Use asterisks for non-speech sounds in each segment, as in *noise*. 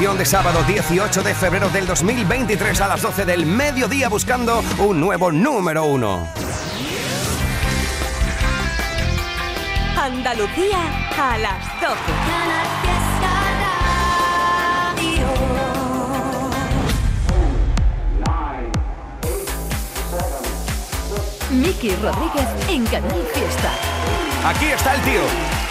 edición de sábado 18 de febrero del 2023 a las 12 del mediodía buscando un nuevo número uno. Andalucía a las 12. Miki Rodríguez en Canal Fiesta. Aquí está el tío.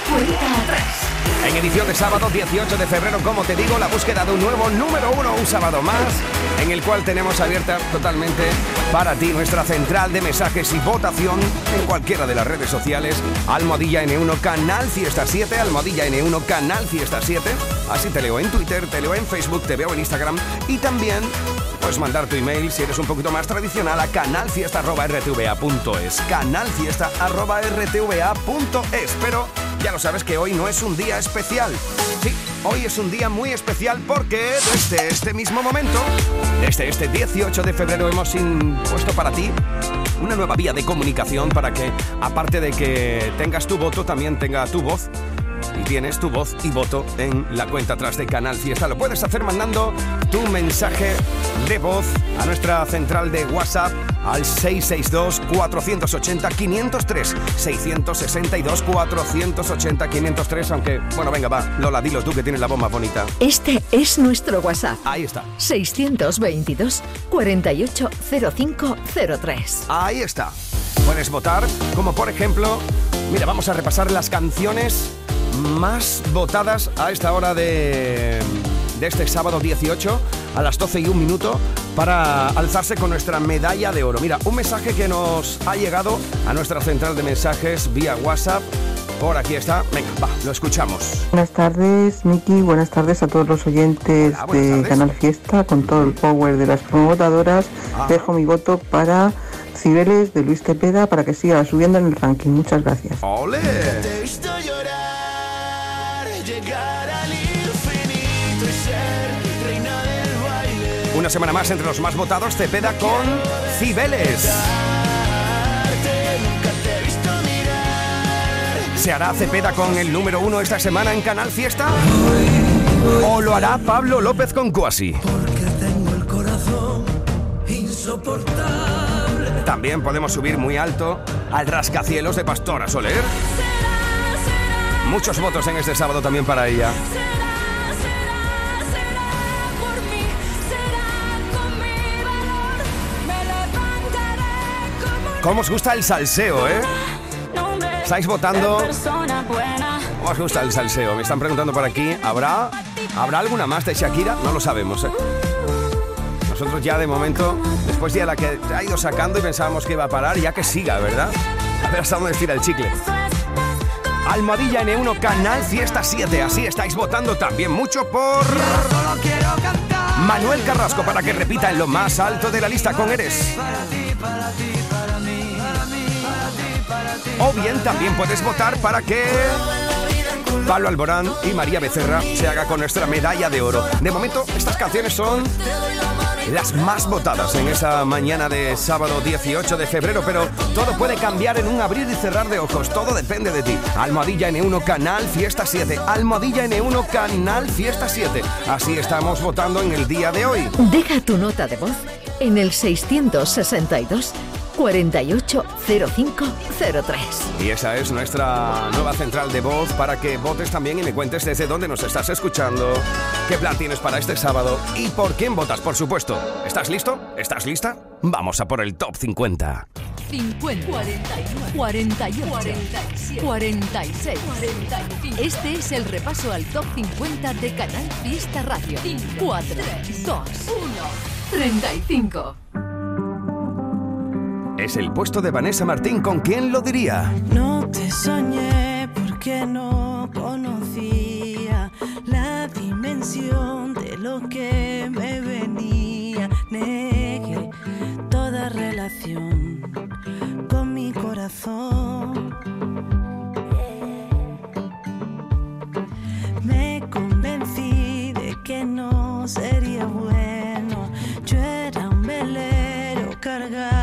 Cuenta atrás. En edición de sábado 18 de febrero, como te digo, la búsqueda de un nuevo número uno, un sábado más, en el cual tenemos abierta totalmente para ti nuestra central de mensajes y votación en cualquiera de las redes sociales. Almohadilla N1 Canal Fiesta 7, Almohadilla N1 Canal Fiesta 7. Así te leo en Twitter, te leo en Facebook, te veo en Instagram y también puedes mandar tu email si eres un poquito más tradicional a canalfiesta.rtva.es. Canalfiesta.rtva.es. Pero ya lo sabes que hoy no es un día especial. Sí, hoy es un día muy especial porque desde este mismo momento, desde este 18 de febrero, hemos impuesto para ti una nueva vía de comunicación para que, aparte de que tengas tu voto, también tenga tu voz. Tienes tu voz y voto en la cuenta atrás de Canal Fiesta. Lo puedes hacer mandando tu mensaje de voz a nuestra central de WhatsApp al 662-480-503. 662-480-503. Aunque, bueno, venga, va. Lola, dilo tú que tienes la voz más bonita. Este es nuestro WhatsApp. Ahí está. 622 480503. Ahí está. Puedes votar, como por ejemplo, mira, vamos a repasar las canciones más votadas a esta hora de, de este sábado 18 a las 12 y un minuto para alzarse con nuestra medalla de oro. Mira, un mensaje que nos ha llegado a nuestra central de mensajes vía WhatsApp. Por aquí está. Venga, va, lo escuchamos. Buenas tardes, Miki. Buenas tardes a todos los oyentes Hola, de tardes. Canal Fiesta. Con todo el power de las promotadoras, Ah. dejo mi voto para Cibeles de Luis Tepeda para que siga subiendo en el ranking. Muchas gracias. ¡Ole! Una semana más entre los más votados, Cepeda con Cibeles. ¿Se hará Cepeda con el número uno esta semana en Canal Fiesta? ¿O lo hará Pablo López con Cuasi? También podemos subir muy alto al rascacielos de Pastora Soler. Muchos votos en este sábado también para ella. ¿Cómo os gusta el salseo, eh? ¿Estáis votando? ¿Cómo os gusta el salseo? Me están preguntando por aquí. ¿Habrá, ¿habrá alguna más de Shakira? No lo sabemos, ¿eh? Nosotros ya de momento, después de la que ha ido sacando y pensábamos que iba a parar, ya que siga, ¿verdad? A ver hasta dónde estira el chicle. Almohadilla N1 Canal Fiesta 7. Así estáis votando también mucho por Manuel Carrasco para que repita en lo más alto de la lista con Eres. para ti, para ti, O bien también puedes votar para que Pablo Alborán y María Becerra se haga con nuestra medalla de oro. De momento, estas canciones son las más votadas en esa mañana de sábado 18 de febrero, pero todo puede cambiar en un abrir y cerrar de ojos. Todo depende de ti. Almohadilla N1 Canal Fiesta 7. Almohadilla N1 Canal Fiesta 7. Así estamos votando en el día de hoy. Deja tu nota de voz en el 662 480503. Y esa es nuestra nueva central de voz para que votes también y me cuentes desde dónde nos estás escuchando, qué plan tienes para este sábado y por quién votas, por supuesto. ¿Estás listo? ¿Estás lista? Vamos a por el top 50. 50, 41, 48, 47, 46, 45. Este es el repaso al top 50 de Canal Fiesta Radio. 4, 2, 1, 35. Es el puesto de Vanessa Martín con quién lo diría. No te soñé porque no conocía la dimensión de lo que me venía. Negué toda relación con mi corazón. Me convencí de que no sería bueno. Yo era un velero cargado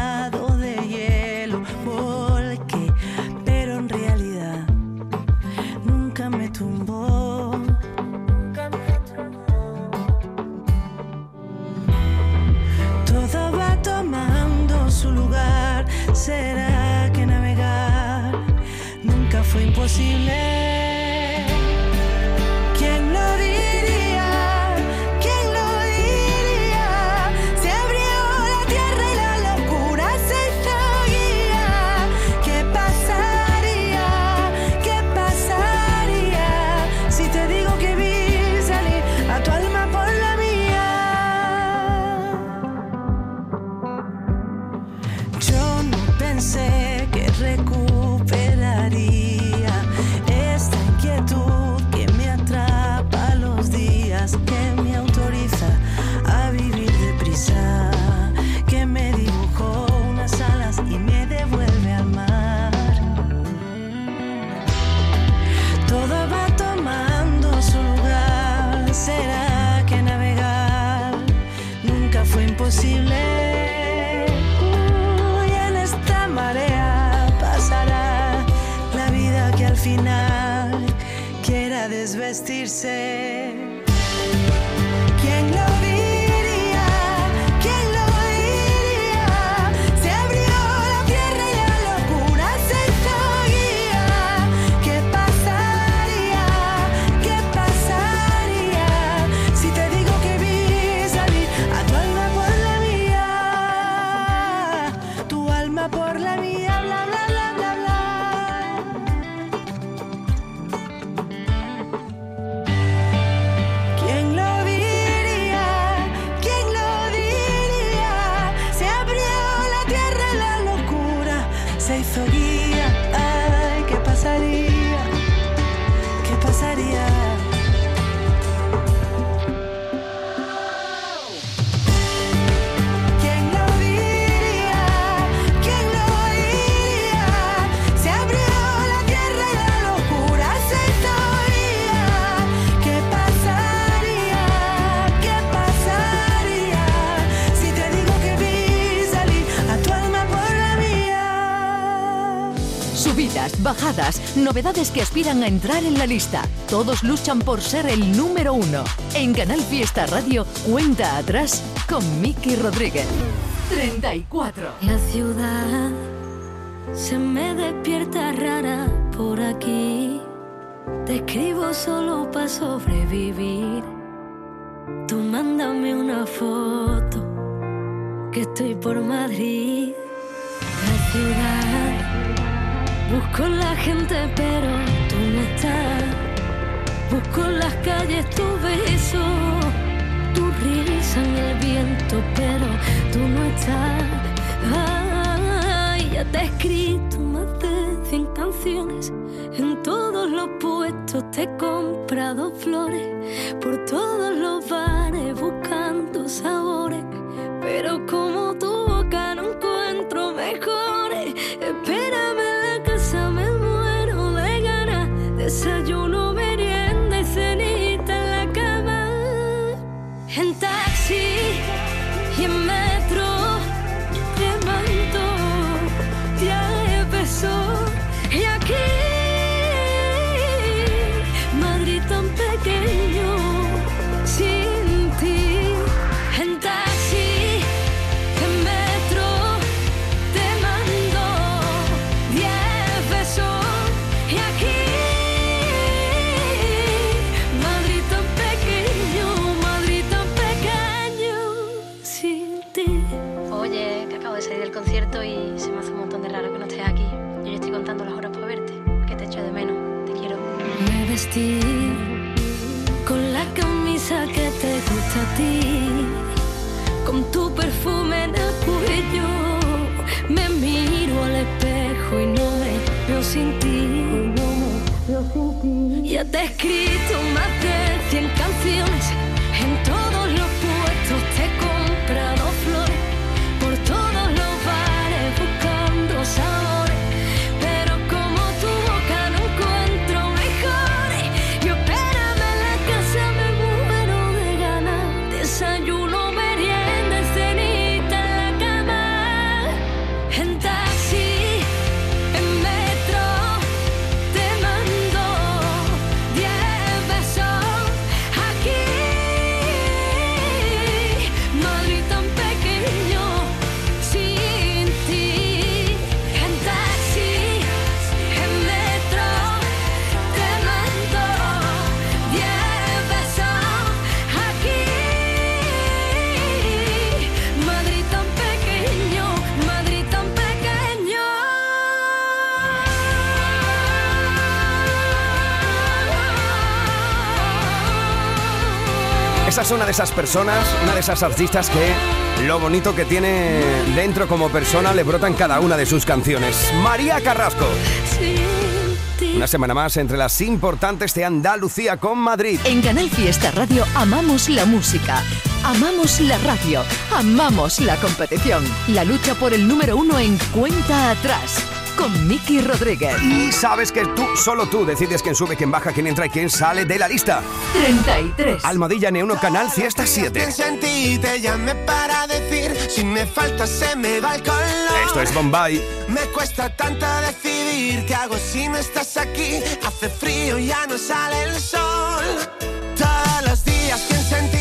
bilirse novedades que aspiran a entrar en la lista. Todos luchan por ser el número uno. En Canal Fiesta Radio, cuenta atrás con Miki Rodríguez. 34. La ciudad se me despierta rara por aquí. Te escribo solo para sobrevivir. Tú mándame una foto que estoy por Madrid. La ciudad Busco la gente pero tú no estás. Busco las calles, tu beso, tu risa en el viento pero tú no estás. Ay, ya te he escrito más de 100 canciones. En todos los puestos te he comprado flores. Por todos los bares buscando sabores. Pero como tu boca no encuentro mejores. sin ti. Yo sin ti. Ya te he escrito más de 100 canciones es una de esas personas, una de esas artistas que lo bonito que tiene dentro como persona le brota en cada una de sus canciones. María Carrasco. Una semana más entre las importantes de Andalucía con Madrid. En Canal Fiesta Radio amamos la música, amamos la radio, amamos la competición. La lucha por el número uno en cuenta atrás. Con Miki Rodríguez. Y sabes que tú, solo tú, decides quién sube, quién baja, quién entra y quién sale de la lista. 33. Almohadilla N1 Canal Fiesta 7. Pienso en ti, te llamé para decir Si me falta se me va el color Esto es Bombay. Me cuesta tanto decidir ¿Qué hago si no estás aquí? Hace frío, ya no sale el sol Todos los días pienso en ti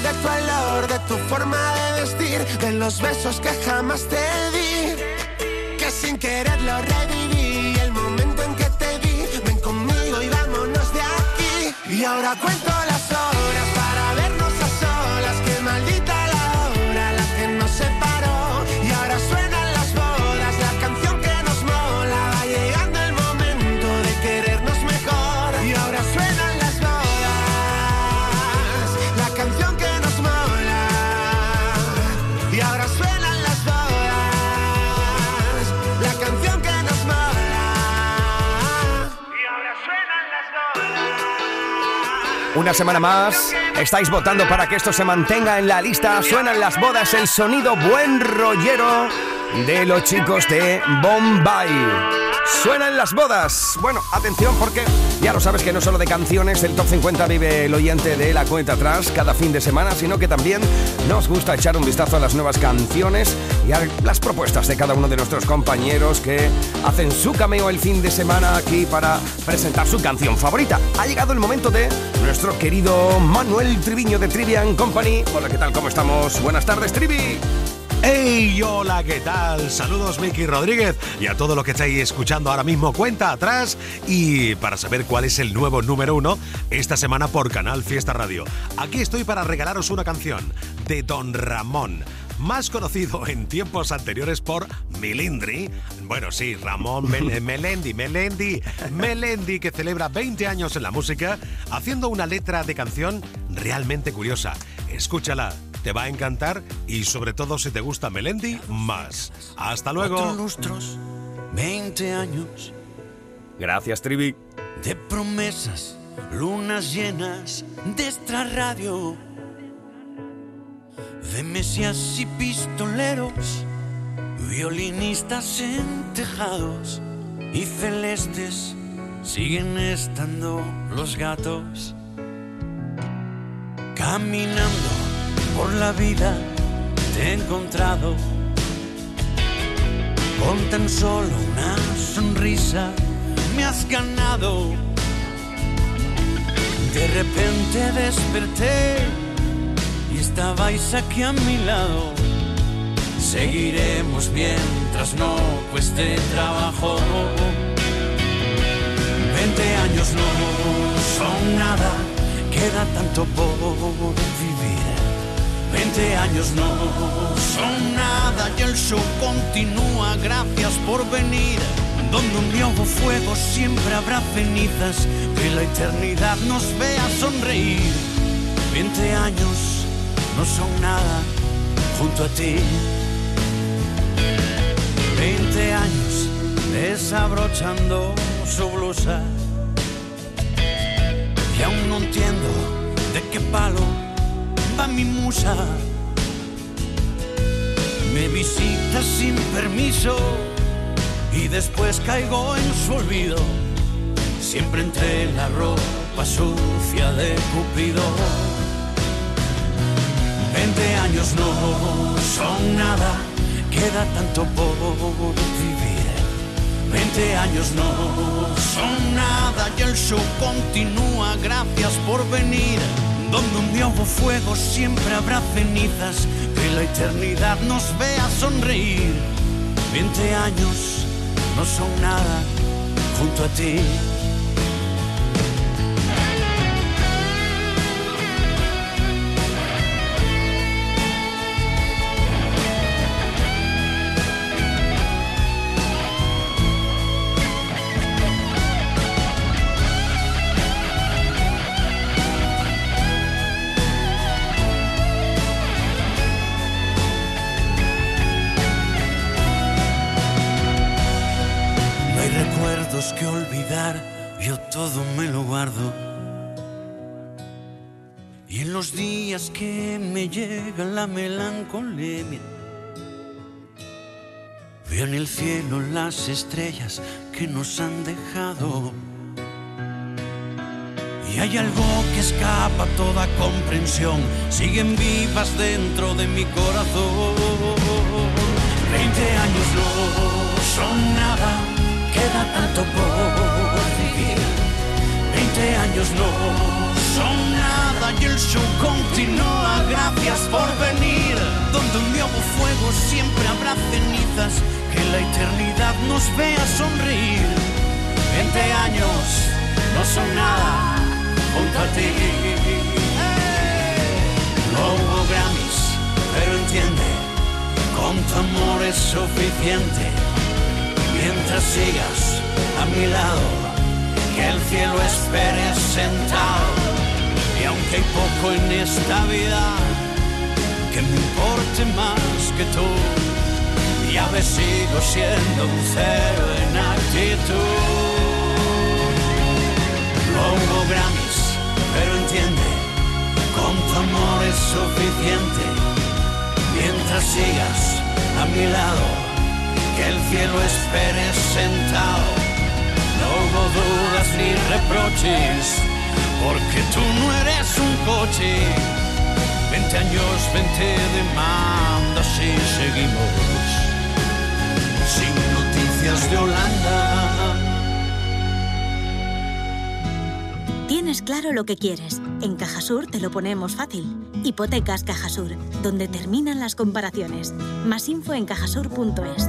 de tu olor, de tu forma de vestir, de los besos que jamás te di, que sin querer lo reviví. El momento en que te vi, ven conmigo y vámonos de aquí. Y ahora cuento las Una semana más, estáis votando para que esto se mantenga en la lista. Suenan las bodas, el sonido buen rollero de los chicos de Bombay. Suenan las bodas. Bueno, atención porque ya lo sabes que no solo de canciones el Top 50 vive el oyente de la cuenta atrás cada fin de semana, sino que también nos gusta echar un vistazo a las nuevas canciones y a las propuestas de cada uno de nuestros compañeros que hacen su cameo el fin de semana aquí para presentar su canción favorita. Ha llegado el momento de nuestro querido Manuel Triviño de Trivian Company. Hola, ¿qué tal? ¿Cómo estamos? Buenas tardes, Trivi. ¡Hey! Hola, ¿qué tal? Saludos, Miki Rodríguez y a todo lo que estáis escuchando ahora mismo, cuenta atrás. Y para saber cuál es el nuevo número uno, esta semana por Canal Fiesta Radio. Aquí estoy para regalaros una canción de Don Ramón. Más conocido *laughs* en tiempos anteriores por Milindri. Bueno, sí, Ramón Mel- *laughs* Melendi, Melendi, Melendi, que celebra 20 años en la música, haciendo una letra de canción realmente curiosa. Escúchala, te va a encantar y sobre todo si te gusta Melendi, más. Hasta luego. lustros, 20 años Gracias, Trivi. de promesas, lunas llenas de extra radio, de mesías y pistoleros, violinistas en tejados y celestes siguen estando los gatos. Caminando por la vida te he encontrado con tan solo una sonrisa me has ganado repente desperté y estabais aquí a mi lado. Seguiremos mientras no cueste trabajo. Veinte años no son nada, queda tanto por 20 años no son nada y el show continúa. Gracias por venir. Donde un nuevo fuego siempre habrá cenizas. Que la eternidad nos vea sonreír. 20 años no son nada junto a ti. 20 años desabrochando su blusa. Y aún no entiendo de qué palo va mi musa. Visita sin permiso y después caigo en su olvido. Siempre entre la ropa sucia de Cupido. Veinte años no son nada, queda tanto por vivir. Veinte años no son nada y el show continúa. Gracias por venir. Donde un hubo fuego siempre habrá cenizas. Que la eternidad nos vea sonreír. Veinte años no son nada junto a ti. La melancolía, veo en el cielo las estrellas que nos han dejado. Y hay algo que escapa toda comprensión, siguen vivas dentro de mi corazón. Veinte años no son nada, queda tanto por vivir. Veinte años no son nada y el show continúa. Gracias por venir. Donde un hubo fuego siempre habrá cenizas. Que la eternidad nos vea sonreír. Veinte años no son nada junto a ti. No hubo Grammys, pero entiende, con tu amor es suficiente. Mientras sigas a mi lado, que el cielo espere sentado. Aunque hay poco en esta vida que me importe más que tú, ya ves sigo siendo un cero en actitud. No hubo Grammys, pero entiende, con tu amor es suficiente. Mientras sigas a mi lado, que el cielo espere sentado. No hubo dudas ni reproches, porque tú no eres un coche. Veinte años, veinte demandas y seguimos sin noticias de Holanda. Tienes claro lo que quieres. En Cajasur te lo ponemos fácil. Hipotecas Cajasur, donde terminan las comparaciones. Más info en cajasur.es.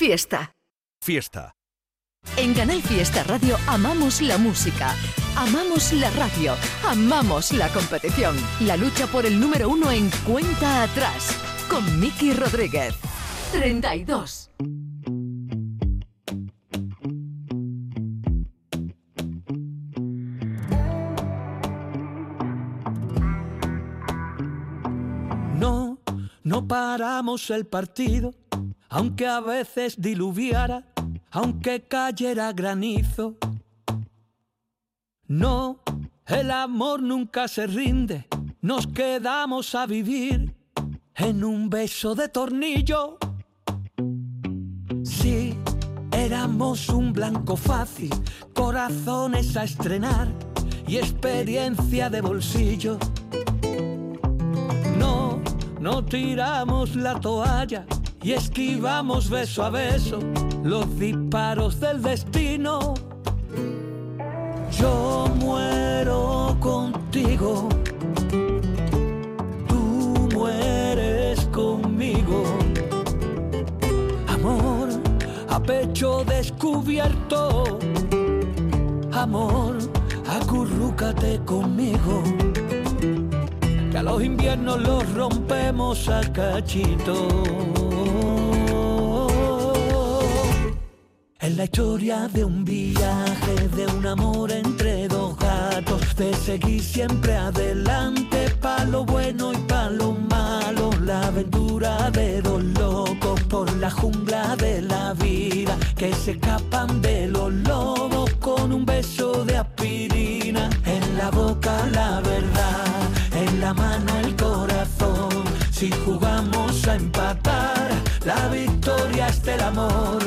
Fiesta. Fiesta. En Canal Fiesta Radio amamos la música, amamos la radio, amamos la competición. La lucha por el número uno en cuenta atrás. Con Miki Rodríguez. 32. No, no paramos el partido, aunque a veces diluviara, aunque cayera granizo. No, el amor nunca se rinde, nos quedamos a vivir en un beso de tornillo. Sí, éramos un blanco fácil, corazones a estrenar y experiencia de bolsillo. No, no tiramos la toalla y esquivamos beso a beso los disparos del destino. Yo muero contigo, tú mueres conmigo. Amor a pecho descubierto, amor, acurrúcate conmigo que a los inviernos los rompemos a cachito. Es la historia de un viaje, de un amor entre dos gatos, de seguir siempre adelante, pa' lo bueno y pa' lo malo, la aventura de dos locos por la jungla de la vida, que se escapan de los lobos con un beso de aspirina, en la boca la verdad, en la mano el corazón, si jugamos a empatar, la victoria es del amor,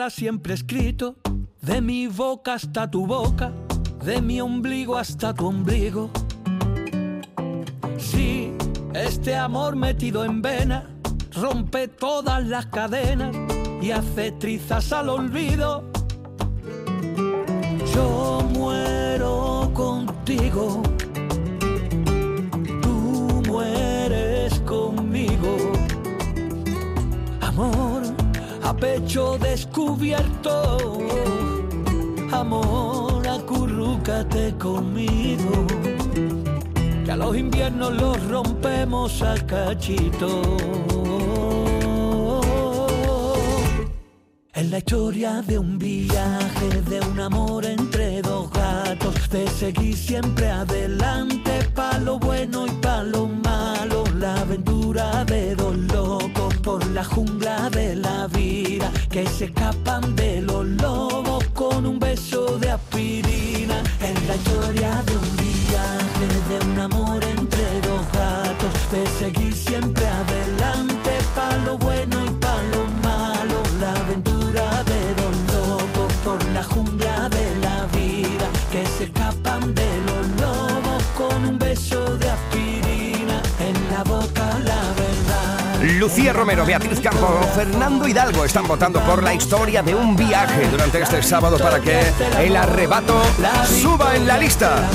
para siempre escrito, de mi boca hasta tu boca, de mi ombligo hasta tu ombligo. Sí, este amor metido en vena rompe todas las cadenas y hace trizas al olvido. Yo muero contigo, tú mueres conmigo. Amor a pecho descubierto, amor acurrúcate conmigo. Que a los inviernos los rompemos a cachito. Es la historia de un viaje, de un amor entre dos gatos, de seguir siempre adelante, pa' lo bueno y pa' lo malo, la aventura de dos locos por la jungla de la vida, que se escapan de los lobos con un beso de aspirina. Es la historia de un viaje, de un amor entre dos gatos, de seguir siempre adelante, pa' lo bueno y pa' lo malo, la aventura de dos lobos por la jungla de la vida, que se escapan de los lobos con un beso de aspirina, en la boca la verdad. Lucía Romero, Beatriz Campo, Fernando Hidalgo están votando por la historia de un viaje durante este sábado para que el arrebato suba en la lista.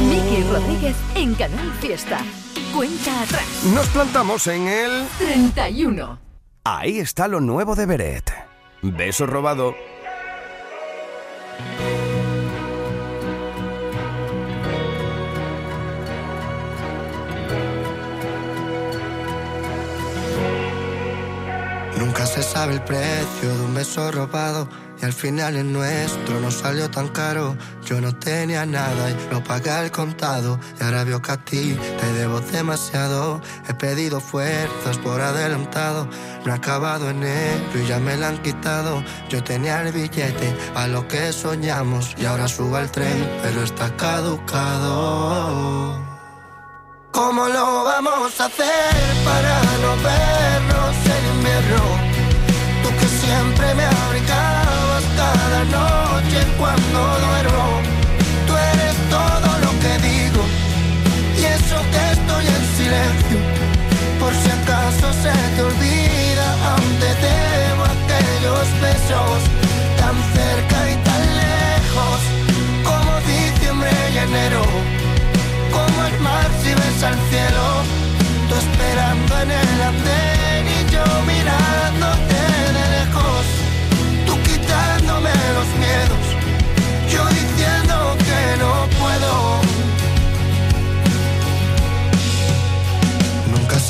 Miki Rodríguez en Canal Fiesta. Cuenta atrás. Nos plantamos en el... 31. Ahí está lo nuevo de Beret. Beso robado. Nunca se sabe el precio de un beso robado y al final el nuestro no salió tan caro. Yo no tenía nada y lo pagué al contado y ahora veo que a ti te debo demasiado. He pedido fuerzas por adelantado, no he acabado enero y ya me la han quitado. Yo tenía el billete a lo que soñamos y ahora subo al tren pero está caducado. ¿Cómo lo vamos a hacer para no vernos en invierno? Tú que siempre me abrigabas cada noche cuando duermo. Tú eres todo lo que digo y eso que estoy en silencio. Por si acaso se te olvida, aún te aquellos besos tan cerca y tan lejos como diciembre y enero. Como el mar si ves al cielo, tú esperando en el andén y yo mirándote los miedos, yo diciendo que no puedo.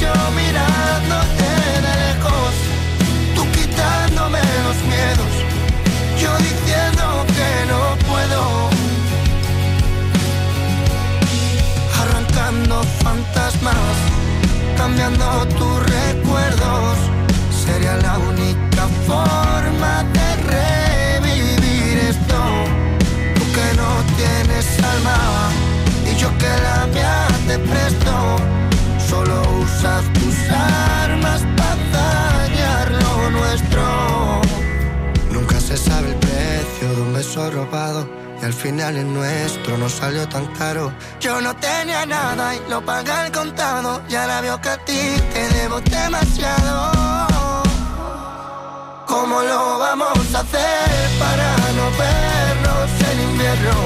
yo mirándote de lejos, tú quitándome los miedos, yo diciendo que no puedo, arrancando fantasmas, cambiando tus recuerdos, sería la única forma de revivir esto tú que no tienes alma usas tus armas para dañar lo nuestro. Nunca se sabe el precio de un beso robado. Y al final el nuestro no salió tan caro. Yo no tenía nada y lo pagué al contado. Y ahora veo que a ti te debo demasiado. ¿Cómo lo vamos a hacer para no vernos en invierno?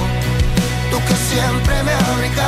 Tú que siempre me abrigabas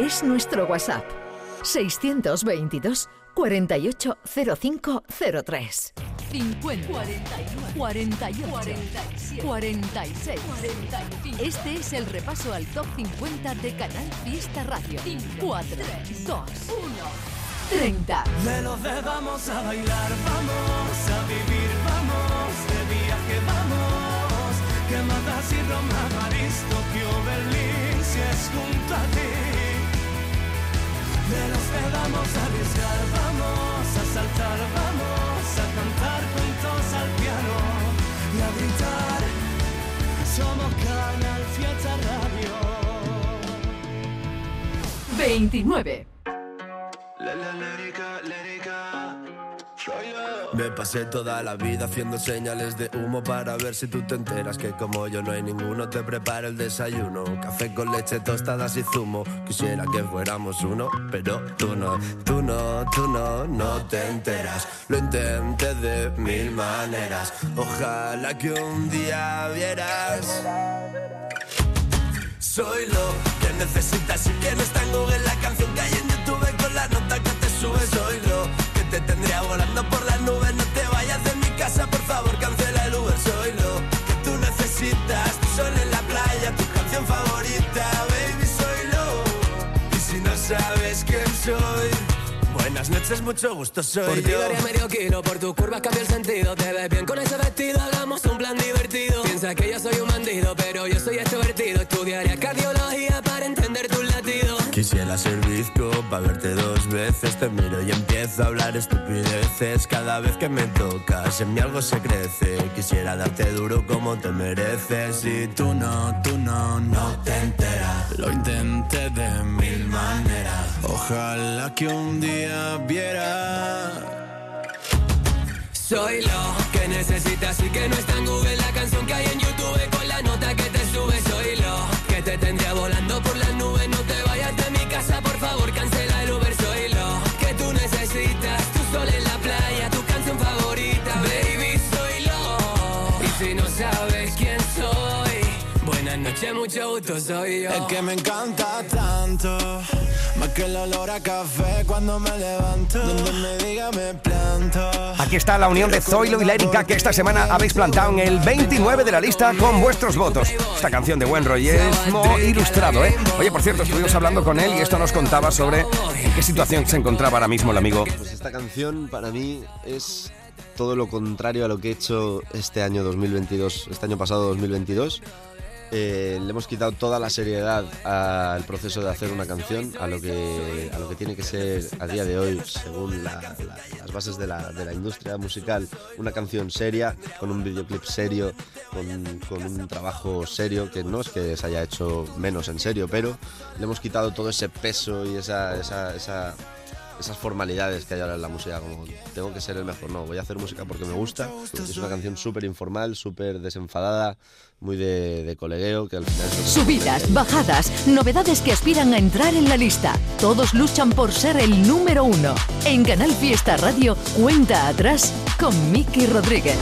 es nuestro WhatsApp. 622 480503. 50 41 48 47 46 45. Este es el repaso al top 50 de Canal Fiesta Radio. 4 3 2 1 30. De los de vamos a bailar, vamos a vivir, vamos de viaje, vamos. Que matas y Roma, París, Tokio, Berlín, si es junto a ti. Que vamos a arriesgar, vamos a saltar, vamos a cantar juntos al piano y a gritar. Somos Canal Fiesta Radio. 29. Me pasé toda la vida haciendo señales de humo para ver si tú te enteras que como yo no hay ninguno te preparo el desayuno. Café con leche, tostadas y zumo. Quisiera que fuéramos uno, pero tú no, tú no, tú no, no te enteras. Lo intenté de mil maneras. Ojalá que un día vieras. Soy lo que necesitas y que no está en Google la canción que hay en YouTube con la nota que te sube. Soy lo te tendría volando por las nubes. No te vayas de mi casa, por favor, cancela el Uber. Soy lo que tú necesitas. Tu sol en la playa, tu canción favorita, baby, soy lo. Y si no sabes quién soy. Buenas noches, mucho gusto, soy Por ti yo. daría medio kilo, por tus curvas cambia el sentido. Te ves bien con ese vestido, hagamos un plan divertido. Piensa que yo soy un bandido, pero yo soy extrovertido. Estudiaría Quisiera ser bizco para verte dos veces. Te miro y empiezo a hablar estupideces. Cada vez que me tocas, en mí algo se crece. Quisiera darte duro como te mereces. Y tú no, tú no, no te enteras. Lo intenté de mil maneras. Ojalá que un día viera. Soy lo que necesitas y que no está en Google la canción que hay en YouTube con la nota que mucho gusto soy yo. Es que me encanta tanto, más que el olor a café cuando me levanto. Donde me diga me planto. Aquí está la unión de Zoilo y la Erika que esta semana habéis plantado en el 29 de la lista con vuestros votos. Esta canción de buen rollismo ilustrado, ¿eh? Oye, por cierto, estuvimos hablando con él y esto nos contaba sobre en qué situación se encontraba ahora mismo el amigo. Pues esta canción para mí es todo lo contrario a lo que he hecho este año 2022, este año pasado 2022. Eh, le hemos quitado toda la seriedad al proceso de hacer una canción, a lo que, a lo que tiene que ser a día de hoy, según la- la- las bases de la, de la industria musical, una canción seria, con un videoclip serio, con, con un trabajo serio, que no es que se haya hecho menos en serio, pero le hemos quitado todo ese peso y esa, esa, esa- esas formalidades que hay ahora en la música, como tengo que ser el mejor, no, voy a hacer música porque me gusta. Es una canción súper informal, súper desenfadada, muy de, de colegueo, que al final es Subidas, bajadas, novedades que aspiran a entrar en la lista. Todos luchan por ser el número uno. En Canal Fiesta Radio, cuenta atrás con Miki Rodríguez.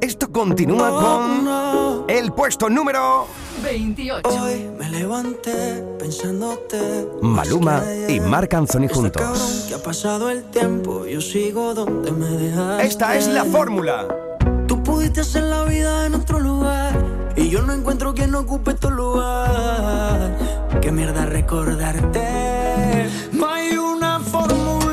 Esto continúa con el puesto número 28. Hoy me levanté pensándote. Maluma y Marc Anthony juntos. Que ha pasado el tiempo, yo sigo donde me. Esta es la fórmula. Tú pudiste hacer la vida en otro lugar. Y yo no encuentro quien ocupe tu lugar. Qué mierda recordarte. No hay una fórmula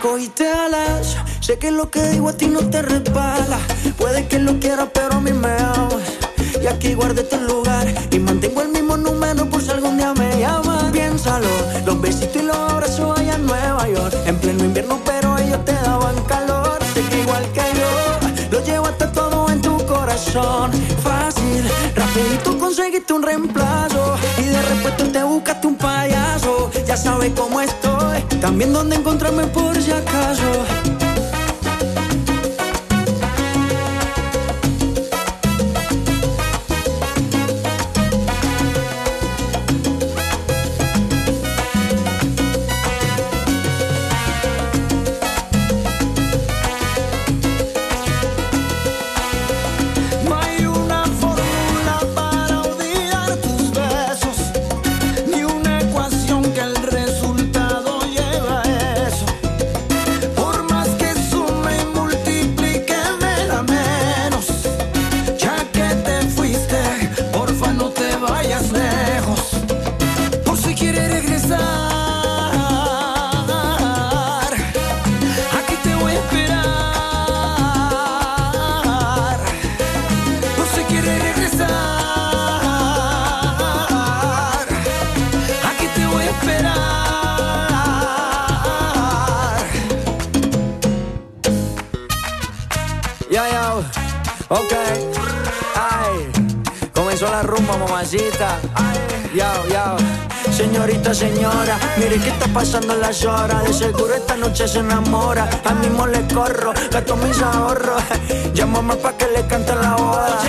cogiste alas, sé que lo que digo a ti no te resbala. Puede que lo quieras, pero a mí me amas. Y aquí guardé tu lugar y mantengo el mismo número por si algún día me llaman. Piénsalo, los besitos y los abrazos allá en Nueva York. En pleno invierno, pero ellos te daban calor. Sé que igual que yo, lo llevaste todo en tu corazón. Fácil, rapidito conseguiste un reemplazo. Y de repente te buscaste un payaso. Ya sabes cómo estoy, también dónde encontrarme por si acaso. Mire qué está pasando en las horas. De seguro esta noche se enamora. Al mismo le corro, gasto mis ahorros. *laughs* Llámame pa' que le cante la boda.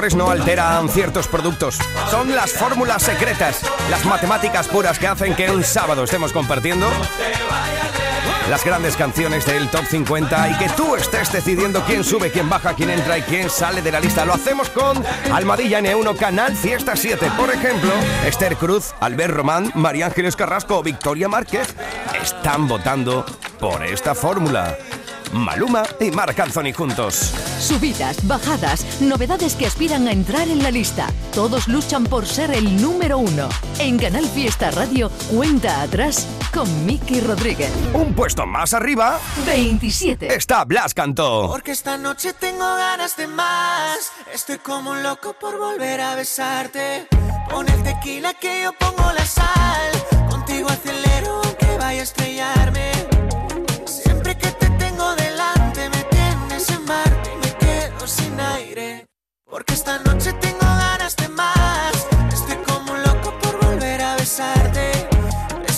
No alteran ciertos productos. Son las fórmulas secretas, las matemáticas puras que hacen que un sábado estemos compartiendo las grandes canciones del Top 50 y que tú estés decidiendo quién sube, quién baja, quién entra y quién sale de la lista. Lo hacemos con Almadilla N1 Canal Fiesta 7. Por ejemplo, Esther Cruz, Albert Román, María Ángeles Carrasco o Victoria Márquez están votando por esta fórmula. Maluma y Marc Anthony juntos. Subidas, bajadas, novedades que aspiran a entrar en la lista. Todos luchan por ser el número uno. En Canal Fiesta Radio, cuenta atrás con Miki Rodríguez. Un puesto más arriba. 27. Está Blas Cantó. Porque esta noche tengo ganas de más. Estoy como un loco por volver a besarte. Pon el tequila que yo pongo la sal. Contigo acelero aunque vaya a estrellarme. Siempre que te tengo delante me tienes en Marte sin aire. Porque esta noche tengo ganas de más. Estoy como un loco por volver a besarte.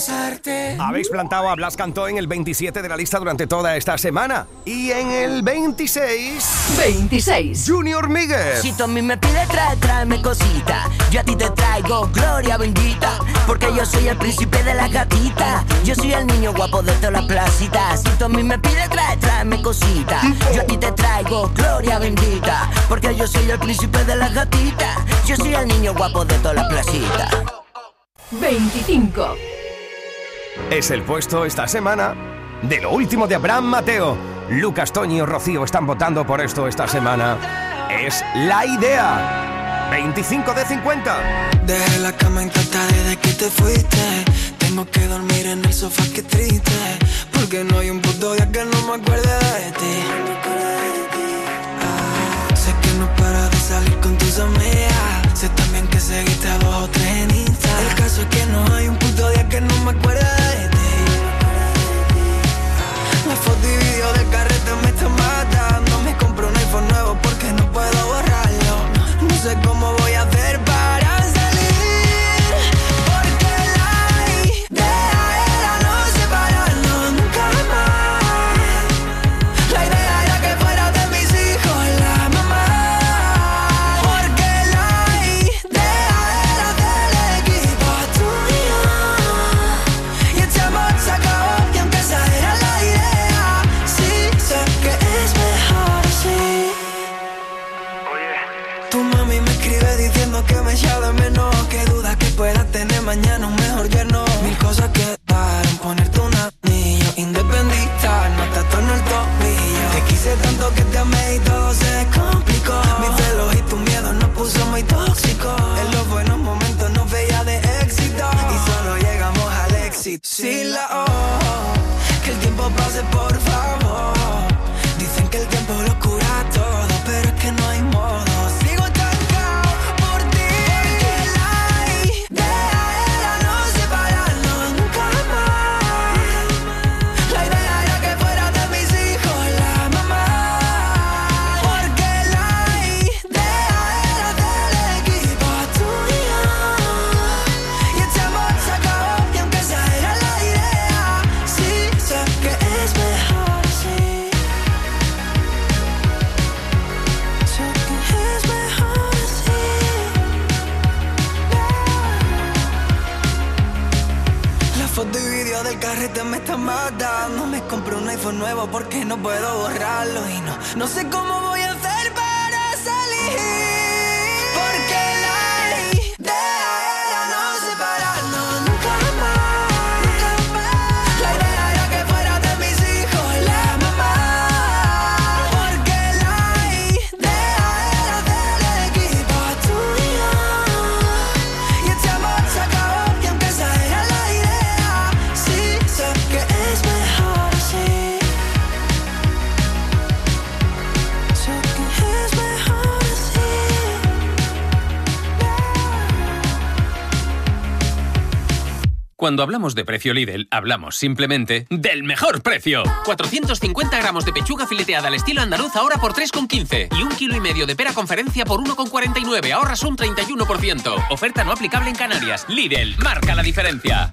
Besarte. Habéis plantado a Blas Cantó en el 27 de la lista durante toda esta semana. Y en el 26. 26. Junior Miguel. Si tú a mí me pides trae, tráeme cosita Yo a ti te traigo gloria bendita Porque yo soy el príncipe de la gatita Yo soy el niño guapo de todas las placitas Si tú a mí me pides trae, tráeme cosita Yo a ti te traigo gloria bendita Porque yo soy el príncipe de la gatita Yo soy el niño guapo de todas las placitas 25. Es el puesto esta semana de lo último de Abraham Mateo. Lucas Toño y Rocío están votando por esto esta semana. Es la idea. 25 de 50. Dejé la cama intacta desde que te fuiste. Tengo que dormir en el sofá, que triste. Porque no hay un puto día que no me acuerde de ti. Ah, sé que no paras de salir con tus amigas. También que seguiste a dos o tres Insta. El caso es que no hay un puto día que no me acuerde de ti. La foto y video del carrete me está matando. Me compro un iPhone nuevo porque no puedo borrarlo. No sé cómo Sí, la O, que el tiempo pase por favor. Dicen que el tiempo lo cura porque no puedo borrarlo y no, no sé cómo voy Cuando hablamos de precio Lidl, hablamos simplemente del mejor precio. 450 gramos de pechuga fileteada al estilo andaluz ahora por 3,15 y un kilo y medio de pera conferencia por 1,49. Ahorras un 31%. Oferta no aplicable en Canarias. Lidl, marca la diferencia.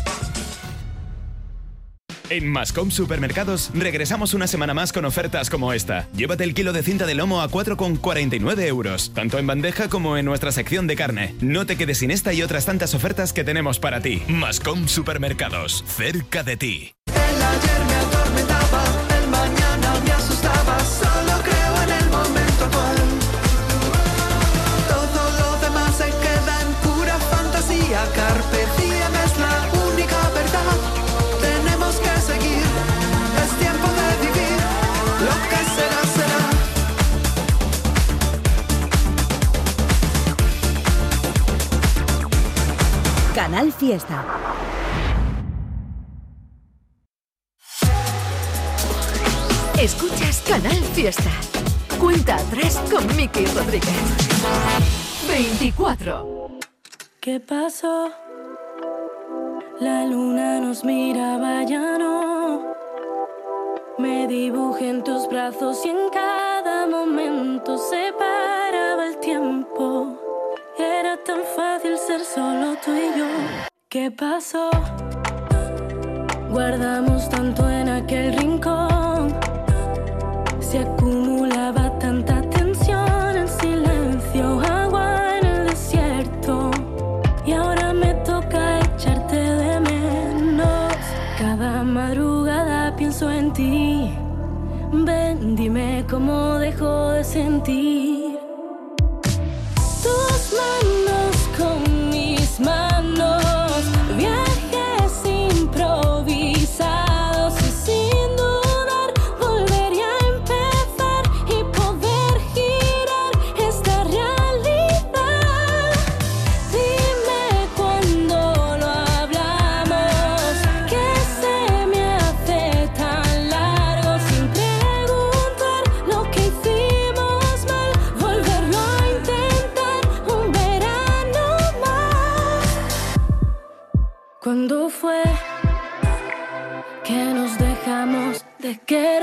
En Mascom Supermercados regresamos una semana más con ofertas como esta. Llévate el kilo de cinta de lomo a 4,49 euros, tanto en bandeja como en nuestra sección de carne. No te quedes sin esta y otras tantas ofertas que tenemos para ti. Mascom Supermercados, cerca de ti. Canal Fiesta. Escuchas Canal Fiesta. Cuenta atrás con Miki Rodríguez. 24. ¿Qué pasó? La luna nos miraba ya no. Me dibujé en tus brazos y en cada momento se paraba el tiempo. Era tan fácil ser solo tú y yo. ¿Qué pasó? Guardamos tanto en aquel rincón. Se acumulaba tanta tensión en silencio, agua en el desierto. Y ahora me toca echarte de menos. Cada madrugada pienso en ti. Ven, dime cómo dejo de sentir. get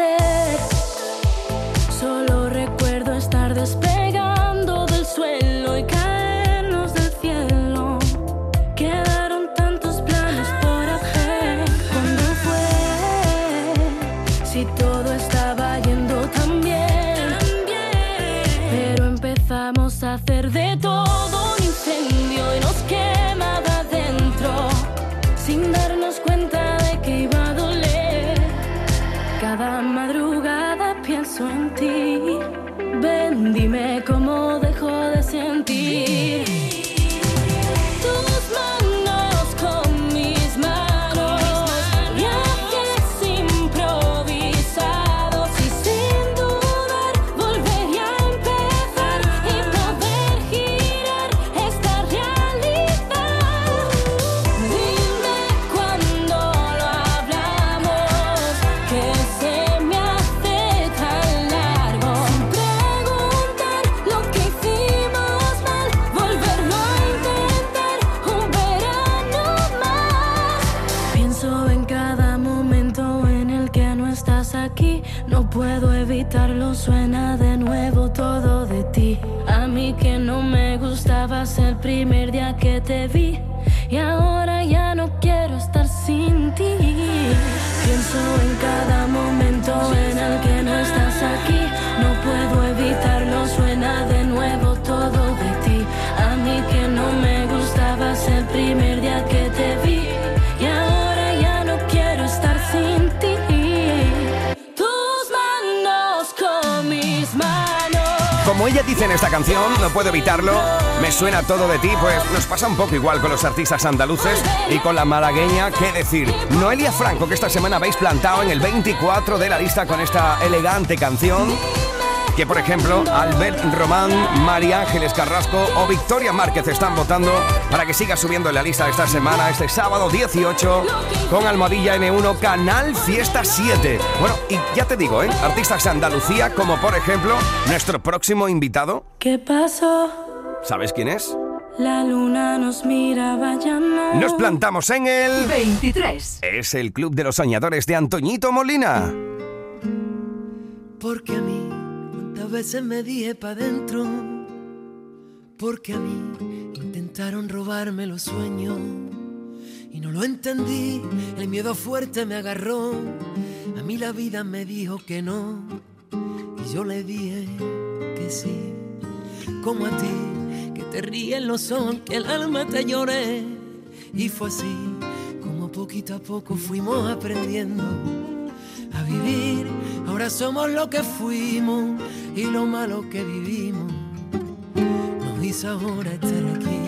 puedo evitarlo, suena de nuevo todo de ti. A mí que no me gustabas el primer día que Como ella dice en esta canción, no puedo evitarlo, me suena todo de ti, pues nos pasa un poco igual con los artistas andaluces y con la malagueña, qué decir. Noelia Franco, que esta semana habéis plantado en el 24 de la lista con esta elegante canción que por ejemplo Albert Román, María Ángeles Carrasco o Victoria Márquez están votando para que siga subiendo en la lista esta semana, este sábado 18, con Almohadilla N1 Canal Fiesta 7. Bueno, y ya te digo, ¿eh? Artistas de Andalucía, como por ejemplo nuestro próximo invitado. ¿Qué pasó? ¿Sabes quién es? La luna nos miraba ya no. Nos plantamos en el 23. Es el Club de los Soñadores de Antoñito Molina. Porque a mí, veces me dije pa' dentro. Porque a mí intentaron robarme los sueños. Y no lo entendí, el miedo fuerte me agarró. A mí la vida me dijo que no. Y yo le dije que sí. Como a ti, que te ríen los ojos, que el alma te lloré. Y fue así, como poquito a poco fuimos aprendiendo a vivir. Ahora somos lo que fuimos y lo malo que vivimos. Nos hizo ahora estar aquí.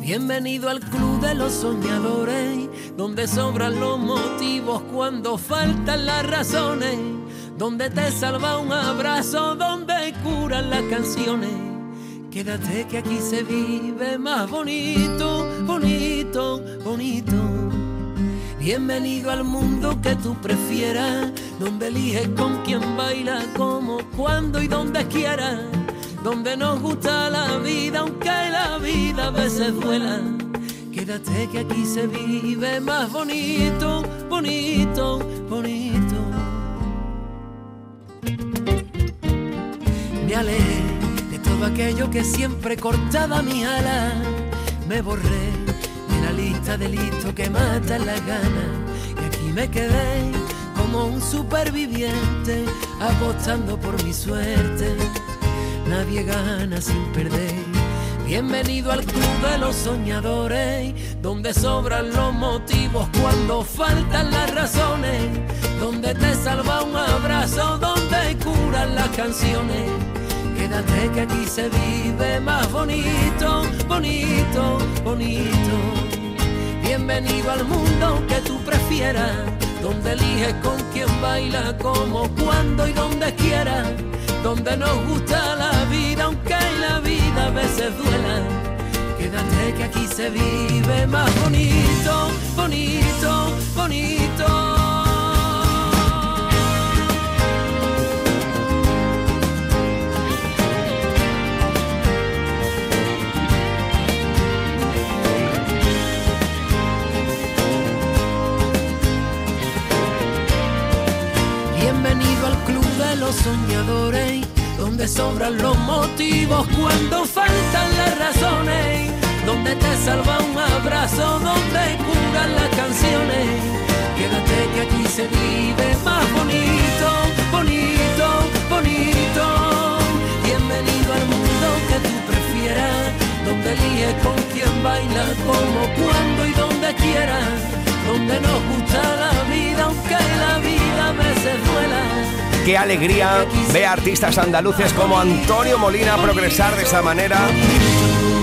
Bienvenido al club de los soñadores, donde sobran los motivos cuando faltan las razones, donde te salva un abrazo, donde curan las canciones. Quédate que aquí se vive más bonito, bonito, bonito. Bienvenido al mundo que tú prefieras, donde eliges con quién baila, cómo, cuándo y donde quieras, donde nos gusta la vida, aunque la vida a veces duela. Quédate que aquí se vive más bonito, bonito, bonito. Me alejé de todo aquello que siempre cortaba mi ala, me borré de la lista de listos que matan las ganas. Y aquí me quedé como un superviviente, apostando por mi suerte. Nadie gana sin perder. Bienvenido al club de los soñadores, donde sobran los motivos cuando faltan las razones, donde te salva un abrazo, donde curan las canciones. Quédate que aquí se vive más bonito, bonito, bonito. Bienvenido al mundo que tú prefieras, donde eliges con quién baila, cómo, cuándo y donde quieras, donde nos gusta la vida, aunque la vida a veces duela. Quédate que aquí se vive más bonito, bonito, bonito. Donde sobran los motivos cuando faltan las razones, donde te salva un abrazo, donde curan las canciones. Quédate que aquí se vive más bonito, bonito, bonito. Bienvenido al mundo que tú prefieras, donde eliges con quién baila, cómo, cuándo y donde quieras donde nos gusta la vida, aunque la vida a veces duela. Qué alegría ver a artistas andaluces como Antonio Molina progresar de esa manera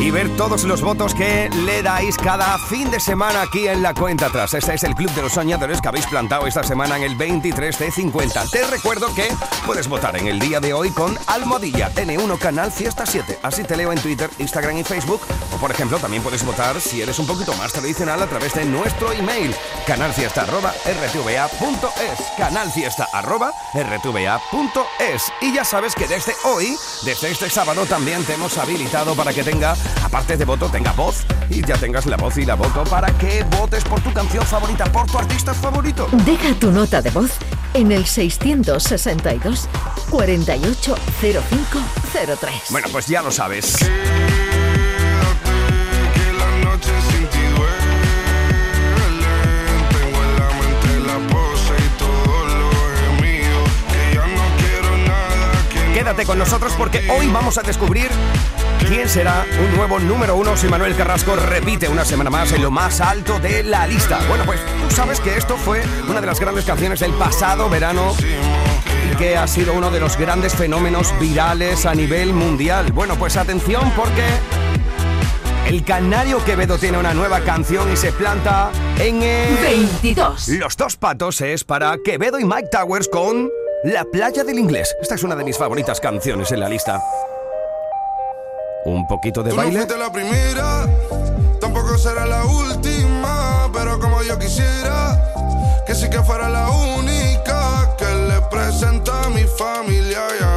y ver todos los votos que le dais cada fin de semana aquí en la cuenta atrás. Este es el Club de los Soñadores que habéis plantado esta semana en el 23 de 50. Te recuerdo que puedes votar en el día de hoy con Almohadilla N1 Canal Fiesta 7. Así te leo en Twitter, Instagram y Facebook. O por ejemplo, también puedes votar si eres un poquito más tradicional a través de nuestro email canalfiesta.rtva.es canalfiesta.rtva.es Y ya sabes que desde hoy, desde este sábado, también te hemos habilitado para que tenga, aparte de voto, tenga voz y ya tengas la voz y la voto para que votes por tu canción favorita, por tu artista favorito. Deja tu nota de voz en el 662 480503. Bueno, pues ya lo sabes. Quédate con nosotros porque hoy vamos a descubrir quién será un nuevo número uno si Manuel Carrasco repite una semana más en lo más alto de la lista. Bueno, pues tú sabes que esto fue una de las grandes canciones del pasado verano y que ha sido uno de los grandes fenómenos virales a nivel mundial. Bueno, pues atención porque el canario Quevedo tiene una nueva canción y se planta en el 22. Los dos patos es para Quevedo y Mike Towers con La playa del inglés. Esta es una de mis favoritas canciones en la lista un poquito de baile. No la primera, tampoco será la última, pero como yo quisiera, que sí que fuera la única que le presenta a mi familia. Yeah.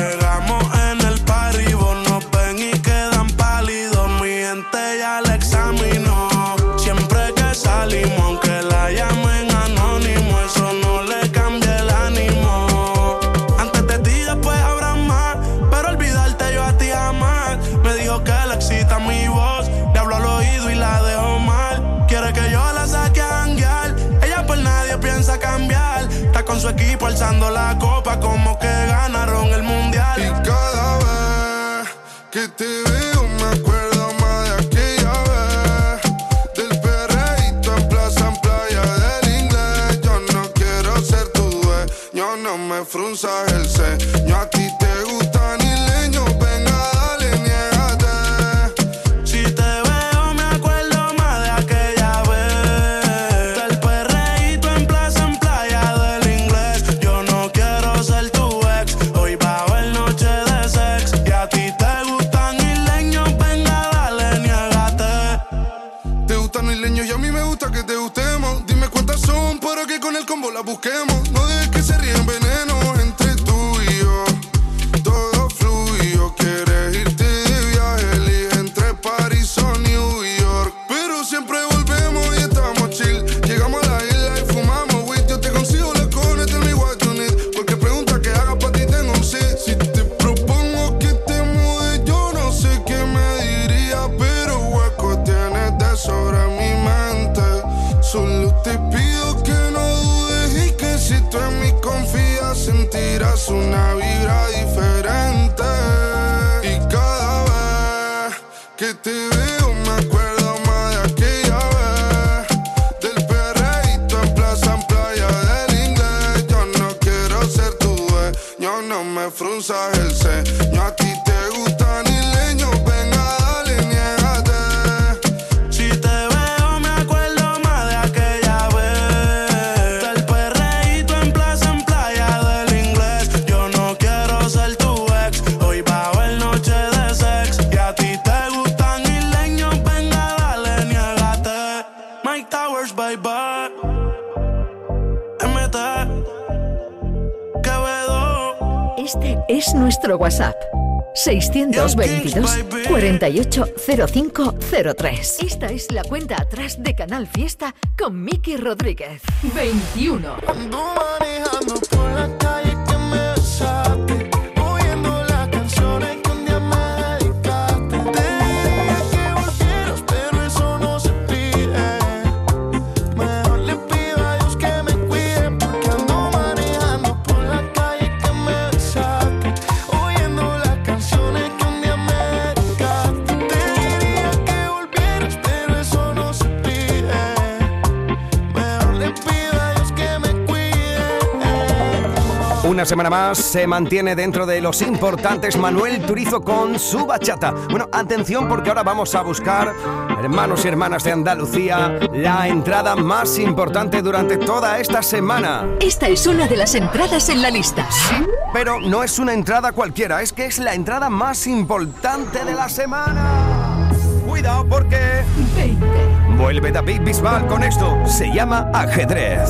su equipo alzando la copa como que ganaron el mundial. Y cada vez que te veo me acuerdo más de aquella vez. Del perreíto en plaza, en playa del inglés. Yo no quiero ser tu dueño, no me frunzas es nuestro WhatsApp. 622 480503. Esta es la cuenta atrás de Canal Fiesta con Miki Rodríguez. 21. Ando manejando por la calle que me saca. Una semana más se mantiene dentro de los importantes Manuel Turizo con su bachata. Bueno, atención porque ahora vamos a buscar, hermanos y hermanas de Andalucía, la entrada más importante durante toda esta semana. Esta es una de las entradas en la lista. Sí, pero no es una entrada cualquiera, es que es la entrada más importante de la semana. Cuidado porque... 20. Vuelve David Bisbal con esto. Se llama ajedrez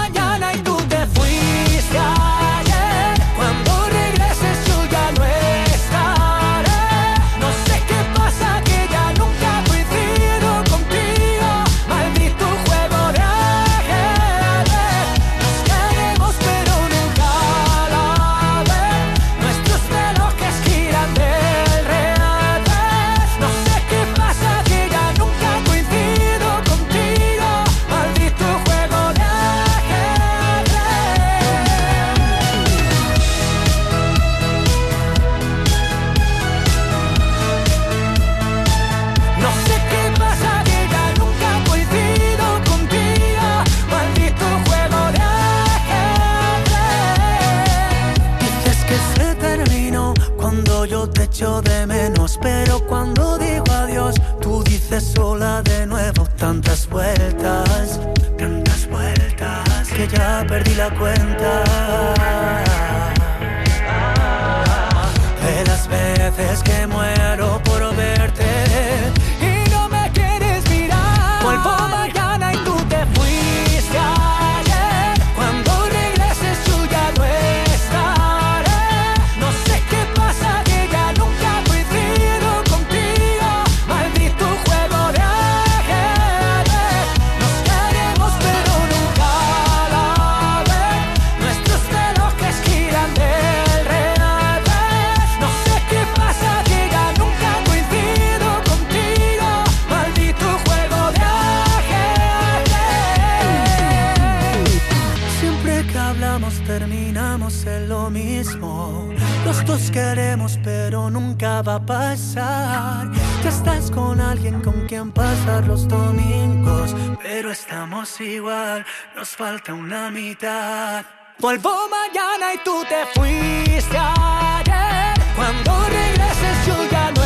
nos falta una mitad. Vuelvo mañana y tú te fuiste ayer. Cuando regreses yo ya no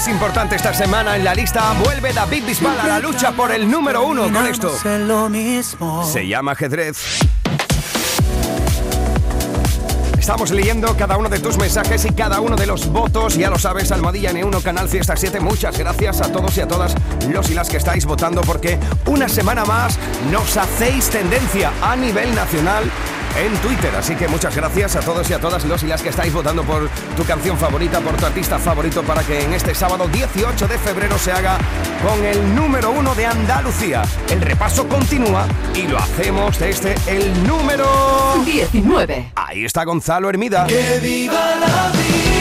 más importante esta semana en la lista. Vuelve David Bisbal a la lucha por el número uno con esto. Se llama ajedrez. Estamos leyendo cada uno de tus mensajes y cada uno de los votos. Ya lo sabes, Almohadilla N1, Canal Fiesta 7. Muchas gracias a todos y a todas los y las que estáis votando porque una semana más nos hacéis tendencia a nivel nacional en Twitter. Así que muchas gracias a todos y a todas los y las que estáis votando por tu canción favorita, por tu artista favorito, para que en este sábado 18 de febrero se haga con el número uno de Andalucía. El repaso continúa y lo hacemos desde el número 19. Ahí está Gonzalo Hermida. Que viva la vida.